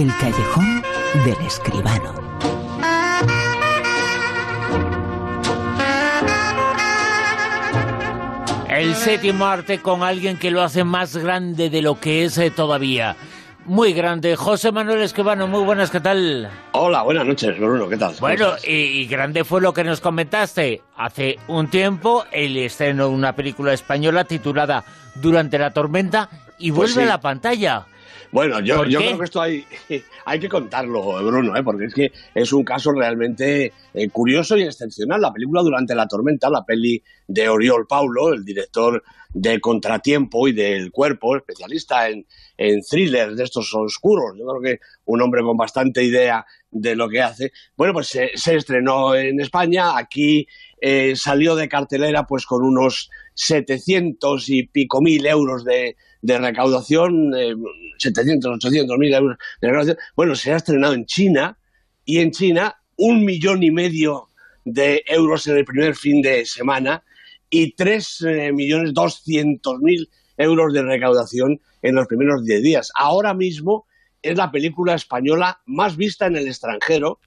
El callejón del escribano. El séptimo arte con alguien que lo hace más grande de lo que es eh, todavía. Muy grande. José Manuel Escribano, muy buenas, ¿qué tal? Hola, buenas noches, Bruno, ¿qué tal? Bueno, y, y grande fue lo que nos comentaste hace un tiempo, el estreno de una película española titulada Durante la tormenta y Pues vuelve sí. a la pantalla. Bueno, yo, ¿Por yo creo que esto hay, hay que contarlo, Bruno, ¿eh? porque es que es un caso realmente eh, curioso y excepcional. La película Durante la Tormenta, la peli de Oriol Paulo, el director de Contratiempo y del Cuerpo, especialista en, en thrillers de estos oscuros. Yo creo que un hombre con bastante idea de lo que hace. Bueno, pues se, se estrenó en España, aquí eh, salió de cartelera pues con unos 700 y pico mil euros de, de recaudación, eh, 700, 800 mil euros de recaudación. Bueno, se ha estrenado en China y en China un millón y medio de euros en el primer fin de semana y 3 eh, millones 200 mil euros de recaudación en los primeros 10 días. Ahora mismo es la película española más vista en el extranjero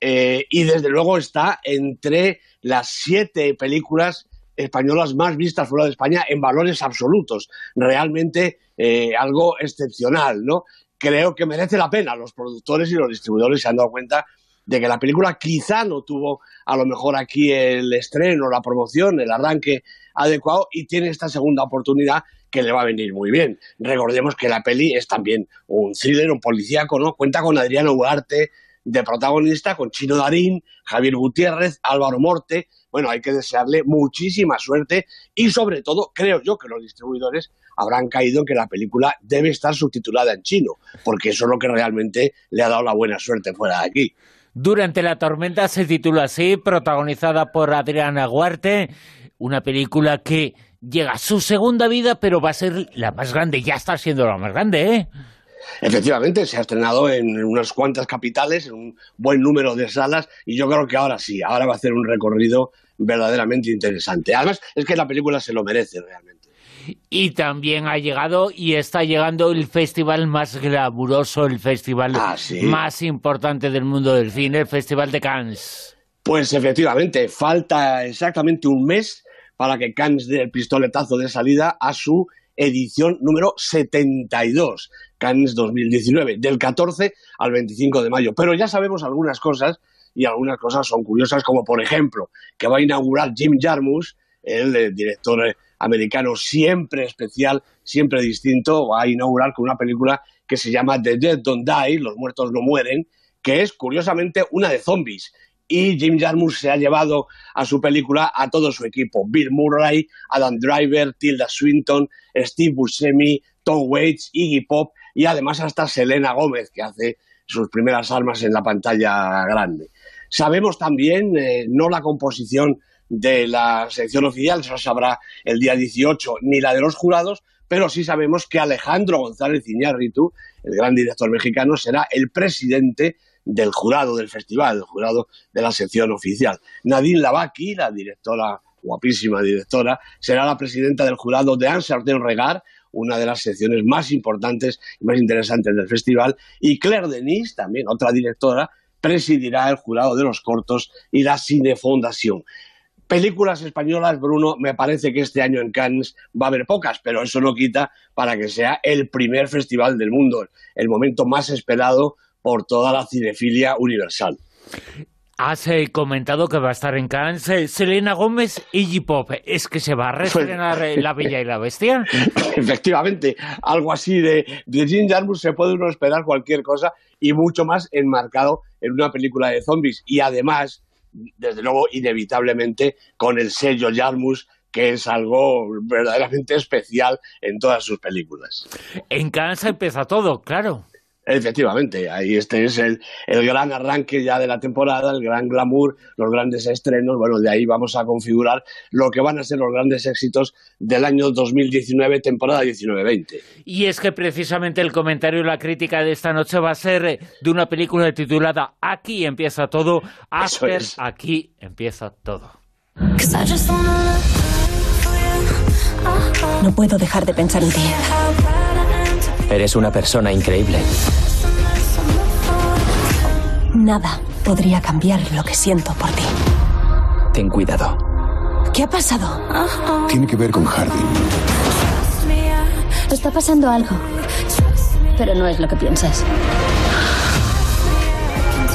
eh, y desde luego está entre las siete películas españolas más vistas fuera de España en valores absolutos. Realmente eh, algo excepcional, ¿no? Creo que merece la pena. Los productores y los distribuidores se han dado cuenta de que la película quizá no tuvo a lo mejor aquí el estreno, la promoción, el arranque adecuado y tiene esta segunda oportunidad que le va a venir muy bien. Recordemos que la peli es también un thriller, un policíaco, ¿no? Cuenta con Adriano Ugarte de protagonista, con Chino Darín, Javier Gutiérrez, Álvaro Morte. Bueno, hay que desearle muchísima suerte y sobre todo creo yo que los distribuidores habrán caído en que la película debe estar subtitulada en chino, porque eso es lo que realmente le ha dado la buena suerte fuera de aquí. Durante la tormenta se titula así, protagonizada por Adriana Huarte, una película que llega a su segunda vida, pero va a ser la más grande, ya está siendo la más grande, ¿eh? Efectivamente, se ha estrenado en unas cuantas capitales, en un buen número de salas, y yo creo que ahora sí, ahora va a hacer un recorrido verdaderamente interesante. Además, es que la película se lo merece realmente. Y también ha llegado y está llegando el festival más glamuroso, el festival Ah, ¿sí? más importante del mundo del cine, el Festival de Cannes. Pues efectivamente, falta exactamente un mes para que Cannes dé el pistoletazo de salida a su edición número 72, Cannes 2019, del 14 al 25 de mayo. Pero ya sabemos algunas cosas y algunas cosas son curiosas, como por ejemplo que va a inaugurar Jim Jarmusch, el, eh, director eh, americano siempre especial, siempre distinto, va a inaugurar con una película que se llama The Dead Don't Die, Los muertos no mueren, que es curiosamente una de zombies. Y Jim Jarmusch se ha llevado a su película a todo su equipo. Bill Murray, Adam Driver, Tilda Swinton, Steve Buscemi, Tom Waits, Iggy Pop y además hasta Selena Gómez, que hace sus primeras armas en la pantalla grande. Sabemos también, eh, no la composición de la sección oficial, eso sabrá el día 18, ni la de los jurados, pero sí sabemos que Alejandro González Iñárritu, el gran director mexicano, será el presidente del jurado del festival, el jurado de la sección oficial. Nadine Lavaki, la directora, guapísima directora, será la presidenta del jurado de Ansar del Regar, una de las secciones más importantes y más interesantes del festival, y Claire Denis, también otra directora, presidirá el jurado de los cortos y la Cinefondación. Películas españolas, Bruno, me parece que este año en Cannes va a haber pocas, pero eso no quita para que sea el primer festival del mundo, el momento más esperado por toda la cinefilia universal. Has eh, comentado que va a estar en Cannes eh, Selena Gómez y Iggy Pop. ¿Es que se va a reestrenar eh, La Bella y la Bestia? Efectivamente, algo así de, de Jim Jarmusch se puede uno esperar cualquier cosa y mucho más enmarcado en una película de zombies. Y además, desde luego, inevitablemente, con el sello Jarmusch, que es algo verdaderamente especial en todas sus películas. En Cannes empieza todo, claro. Efectivamente, ahí este es el, el gran arranque ya de la temporada, el gran glamour, los grandes estrenos. Bueno, de ahí vamos a configurar lo que van a ser los grandes éxitos del año 2019, temporada 19-20. Y es que precisamente el comentario y la crítica de esta noche va a ser eh, de una película titulada Aquí empieza todo, After es. Aquí empieza todo. No puedo dejar de pensar en ti. Eres una persona increíble. Nada podría cambiar lo que siento por ti. Ten cuidado. ¿Qué ha pasado? Tiene que ver con Harding. Está pasando algo. Pero no es lo que piensas.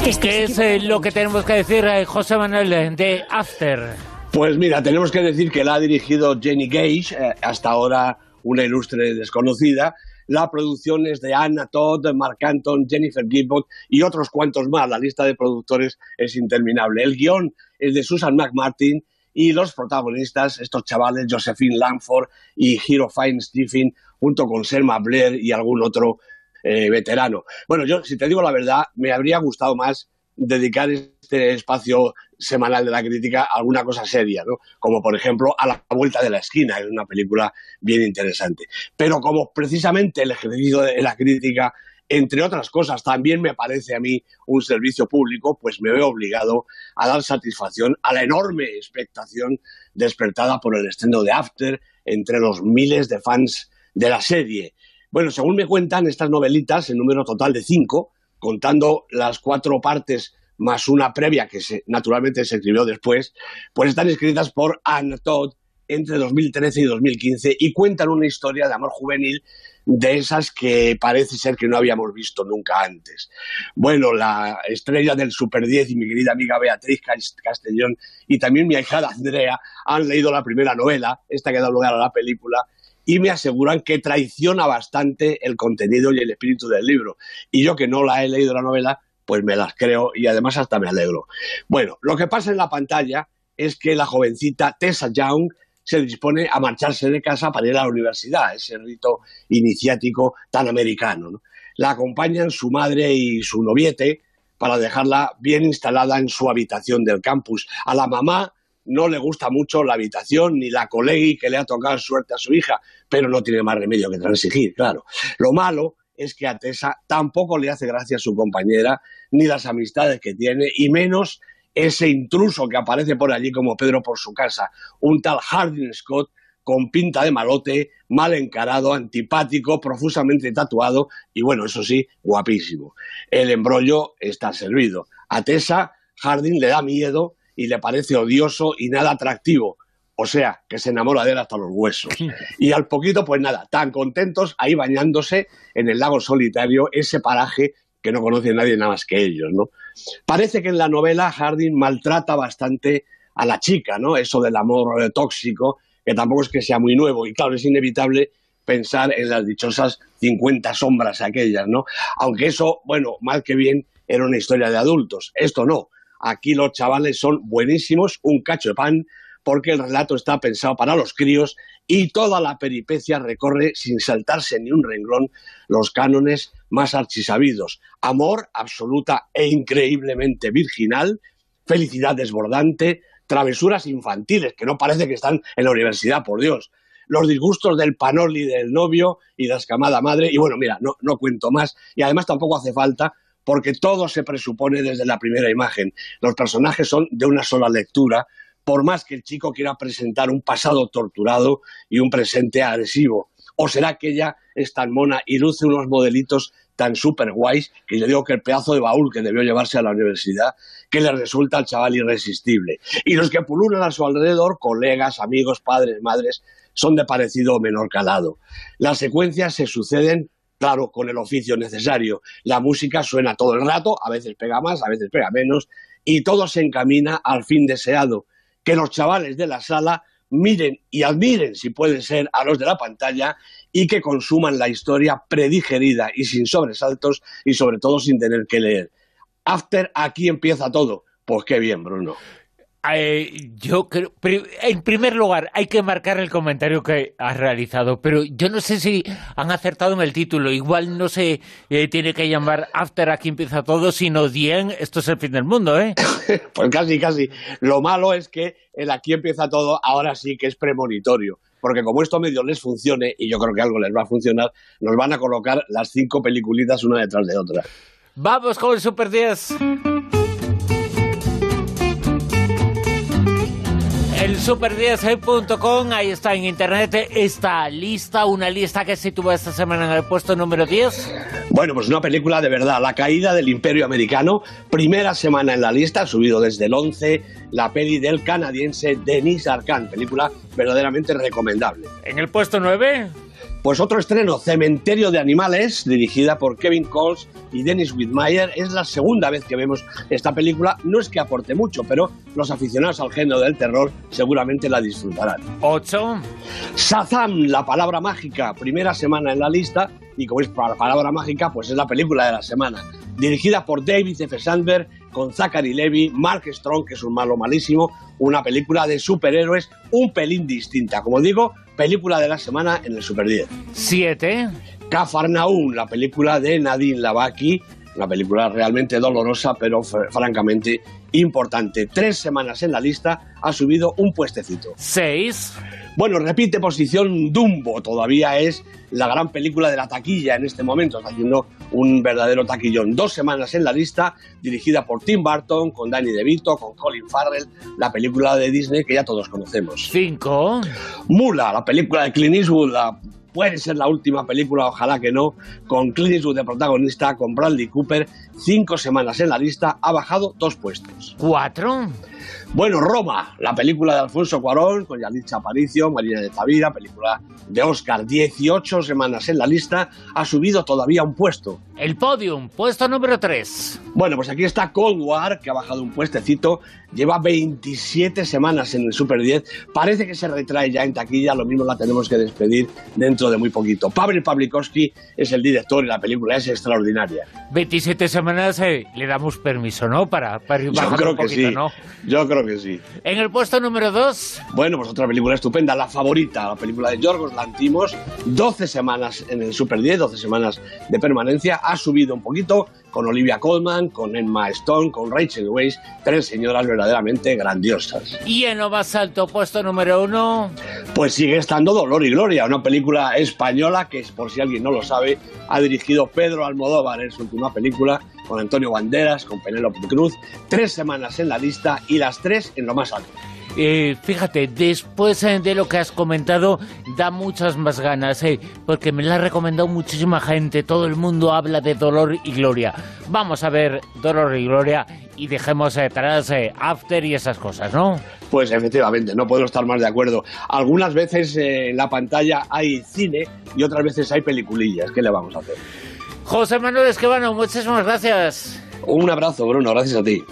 ¿Qué es eh, lo que tenemos que decir, eh, José Manuel, eh, de After? Pues mira, tenemos que decir que la ha dirigido Jenny Gage, hasta ahora una ilustre desconocida. La producción es de Anna Todd, Mark Anton, Jennifer Gibbon y otros cuantos más. La lista de productores es interminable. El guion es de Susan McMartin y los protagonistas, estos chavales, Josephine Langford y Hero Fine Stephen, junto con Selma Blair y algún otro eh, veterano. Bueno, yo, si te digo la verdad, me habría gustado más dedicar este espacio semanal de la crítica a alguna cosa seria, ¿no? Como por ejemplo A la vuelta de la esquina, es una película bien interesante. Pero como precisamente el ejercicio de la crítica entre otras cosas, también me parece a mí un servicio público, pues me veo obligado a dar satisfacción a la enorme expectación despertada por el estreno de After entre los miles de fans de la serie. Bueno, según me cuentan estas novelitas, en número total de cinco, contando las cuatro partes más una previa que naturalmente se escribió después, pues están escritas por Anne Todd entre 2013 y 2015 y cuentan una historia de amor juvenil de esas que parece ser que no habíamos visto nunca antes. Bueno, la estrella del Super 10 y mi querida amiga Beatriz Castellón y también mi ahijada Andrea han leído la primera novela, esta que da lugar a la película, y me aseguran que traiciona bastante el contenido y el espíritu del libro. Y yo que no la he leído la novela, pues me las creo y además hasta me alegro. Bueno, lo que pasa en la pantalla es que la jovencita Tessa Young se dispone a marcharse de casa para ir a la universidad, ese rito iniciático tan americano. La acompañan su madre y su noviete para dejarla bien instalada en su habitación del campus. A la mamá no le gusta mucho la habitación ni la colegui que le ha tocado suerte a su hija, pero no tiene más remedio que transigir, claro. Lo malo es que a Tessa tampoco le hace gracia a su compañera, ni las amistades que tiene, y menos ese intruso que aparece por allí como Pedro por su casa, un tal Hardin Scott con pinta de malote, mal encarado, antipático, profusamente tatuado y bueno, eso sí, guapísimo. El embrollo está servido. A Tessa, Hardin le da miedo y le parece odioso y nada atractivo. O sea, que se enamora de él hasta los huesos. Y al poquito, pues nada, tan contentos ahí bañándose en el lago solitario, ese paraje que no conoce nadie nada más que ellos, ¿no? Parece que en la novela Harding maltrata bastante a la chica, ¿no? Eso del amor eh, tóxico, que tampoco es que sea muy nuevo, y claro, es inevitable pensar en las dichosas 50 sombras aquellas, ¿no? Aunque eso, bueno, mal que bien, era una historia de adultos. Esto no. Aquí los chavales son buenísimos, un cacho de pan, porque el relato está pensado para los críos y toda la peripecia recorre sin saltarse ni un renglón los cánones más archisabidos. Amor absoluta e increíblemente virginal, felicidad desbordante, travesuras infantiles, que no parece que están en la universidad, por Dios. Los disgustos del panoli del novio y la escamada madre. Y bueno, mira, no, no cuento más. Y además tampoco hace falta porque todo se presupone desde la primera imagen. Los personajes son de una sola lectura, por más que el chico quiera presentar un pasado torturado y un presente agresivo. ¿O será que ella es tan mona y luce unos modelitos tan super guays que yo digo que el pedazo de baúl que debió llevarse a la universidad que le resulta al chaval irresistible? Y los que pululan a su alrededor, colegas, amigos, padres, madres, son de parecido o menor calado. Las secuencias se suceden claro, con el oficio necesario. La música suena todo el rato, a veces pega más, a veces pega menos, y todo se encamina al fin deseado, que los chavales de la sala miren y admiren, si puede ser, a los de la pantalla y que consuman la historia predigerida y sin sobresaltos y sobre todo sin tener que leer. After, aquí empieza todo. Pues qué bien, Bruno. Eh, yo creo, en primer lugar, hay que marcar el comentario que has realizado, pero yo no sé si han acertado en el título. Igual no se eh, tiene que llamar After aquí empieza todo, sino Dien, esto es el fin del mundo, ¿eh? pues casi, casi. Lo malo es que el aquí empieza todo ahora sí que es premonitorio. Porque como esto medio les funcione, y yo creo que algo les va a funcionar, nos van a colocar las cinco peliculitas una detrás de otra. Vamos con el Super 10. El super10.com, ahí está en internet esta lista, una lista que sitúa esta semana en el puesto número 10. Bueno, pues una película de verdad, La caída del imperio americano, primera semana en la lista, subido desde el 11, la peli del canadiense Denis Arcand, película verdaderamente recomendable. En el puesto 9... Pues otro estreno, Cementerio de Animales, dirigida por Kevin Coles y Dennis Whitmire. Es la segunda vez que vemos esta película. No es que aporte mucho, pero los aficionados al género del terror seguramente la disfrutarán. 8. Shazam, la palabra mágica, primera semana en la lista. Y como es para palabra mágica, pues es la película de la semana. Dirigida por David F. Sandberg, con Zachary Levy, Mark Strong, que es un malo malísimo, una película de superhéroes un pelín distinta. Como digo, película de la semana en el Super 10. 7. Cafarnaum, la película de Nadine Lavaki, una película realmente dolorosa, pero francamente importante. Tres semanas en la lista, ha subido un puestecito. 6. Bueno, repite posición Dumbo, todavía es la gran película de la taquilla en este momento, está haciendo un verdadero taquillón. Dos semanas en la lista, dirigida por Tim Burton, con Danny DeVito, con Colin Farrell, la película de Disney que ya todos conocemos. 5. Mula, la película de Clint Eastwood, la puede ser la última película, ojalá que no, con Clint Eastwood de protagonista, con Bradley Cooper, cinco semanas en la lista, ha bajado dos puestos. 4. Bueno, Roma, la película de Alfonso Cuarón, con Yalitza Aparicio, Marina de Tavira, película de Oscar, 18 semanas en la lista, ha subido todavía un puesto. El podium, puesto número 3. Bueno, pues aquí está Cold War, que ha bajado un puestecito, lleva 27 semanas en el Super 10, parece que se retrae ya en taquilla, lo mismo la tenemos que despedir dentro de muy poquito. Pavel Pavlikovsky es el director y la película es extraordinaria. 27 semanas eh, le damos permiso, ¿no? Para, para Yo creo un que poquito, sí. ¿no? Yo creo que sí. En el puesto número 2. Bueno, pues otra película estupenda, La Favorita, la película de Yorgos Lantimos, 12 semanas en el Super 10, 12 semanas de permanencia, ha subido un poquito con Olivia Colman, con Emma Stone, con Rachel Weisz, tres señoras verdaderamente grandiosas. Y en lo más alto, puesto número 1. Pues sigue estando Dolor y Gloria, una película española que, por si alguien no lo sabe, ha dirigido Pedro Almodóvar en su última película, con Antonio Banderas, con Penélope Cruz, tres semanas en la lista y las tres en lo más alto. Eh, fíjate, después eh, de lo que has comentado, da muchas más ganas, eh, porque me la ha recomendado muchísima gente. Todo el mundo habla de Dolor y Gloria. Vamos a ver Dolor y Gloria y dejemos eh, atrás eh, After y esas cosas, ¿no? Pues efectivamente, no puedo estar más de acuerdo. Algunas veces en la pantalla hay cine y otras veces hay peliculillas. ¿Qué le vamos a hacer? José Manuel Esquivano, muchísimas gracias. Un abrazo, Bruno. Gracias a ti.